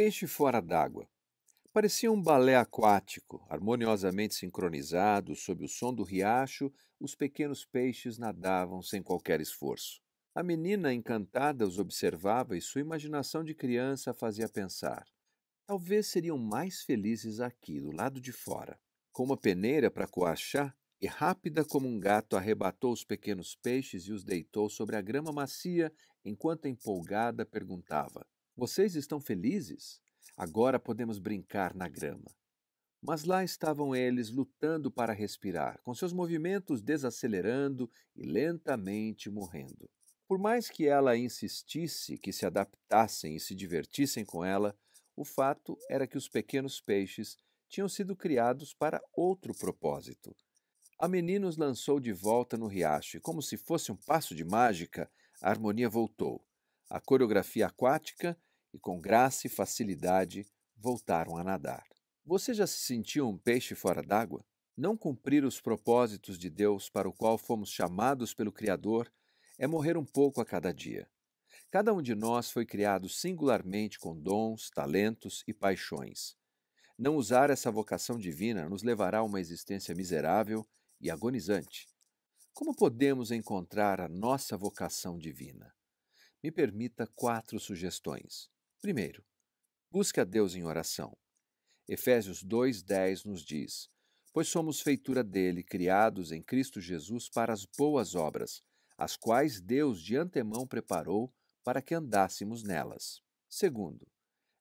peixe fora d'água. Parecia um balé aquático, harmoniosamente sincronizado, sob o som do riacho, os pequenos peixes nadavam sem qualquer esforço. A menina encantada os observava e sua imaginação de criança a fazia pensar. Talvez seriam mais felizes aqui, do lado de fora. Com uma peneira para coar chá, e rápida como um gato arrebatou os pequenos peixes e os deitou sobre a grama macia, enquanto empolgada perguntava: Vocês estão felizes? Agora podemos brincar na grama. Mas lá estavam eles lutando para respirar, com seus movimentos desacelerando e lentamente morrendo. Por mais que ela insistisse que se adaptassem e se divertissem com ela, o fato era que os pequenos peixes tinham sido criados para outro propósito a menina os lançou de volta no riacho e, como se fosse um passo de mágica, a harmonia voltou. A coreografia aquática e, com graça e facilidade, voltaram a nadar. Você já se sentiu um peixe fora d'água? Não cumprir os propósitos de Deus para o qual fomos chamados pelo Criador é morrer um pouco a cada dia. Cada um de nós foi criado singularmente com dons, talentos e paixões. Não usar essa vocação divina nos levará a uma existência miserável e agonizante. Como podemos encontrar a nossa vocação divina? Me permita quatro sugestões. Primeiro, busque a Deus em oração. Efésios 2,10 nos diz: Pois somos feitura dele, criados em Cristo Jesus para as boas obras, as quais Deus de antemão preparou para que andássemos nelas. Segundo,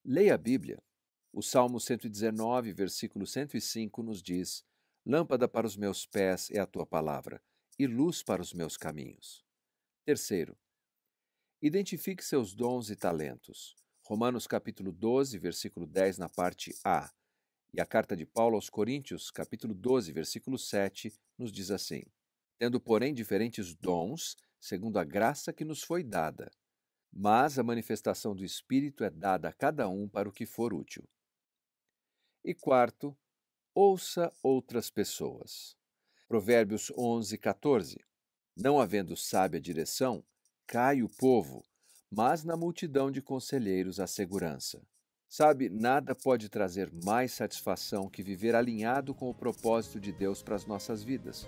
leia a Bíblia. O Salmo 119, versículo 105 nos diz: Lâmpada para os meus pés é a tua palavra, e luz para os meus caminhos. Terceiro, identifique seus dons e talentos. Romanos capítulo 12, versículo 10 na parte A. E a carta de Paulo aos Coríntios, capítulo 12, versículo 7, nos diz assim: Tendo, porém, diferentes dons, segundo a graça que nos foi dada. Mas a manifestação do Espírito é dada a cada um para o que for útil. E quarto, ouça outras pessoas. Provérbios 11, 14. Não havendo sábia direção, cai o povo, mas na multidão de conselheiros há segurança. Sabe, nada pode trazer mais satisfação que viver alinhado com o propósito de Deus para as nossas vidas.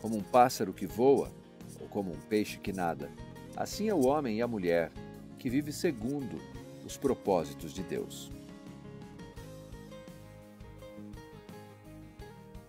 Como um pássaro que voa, ou como um peixe que nada, assim é o homem e a mulher que vive segundo os propósitos de Deus.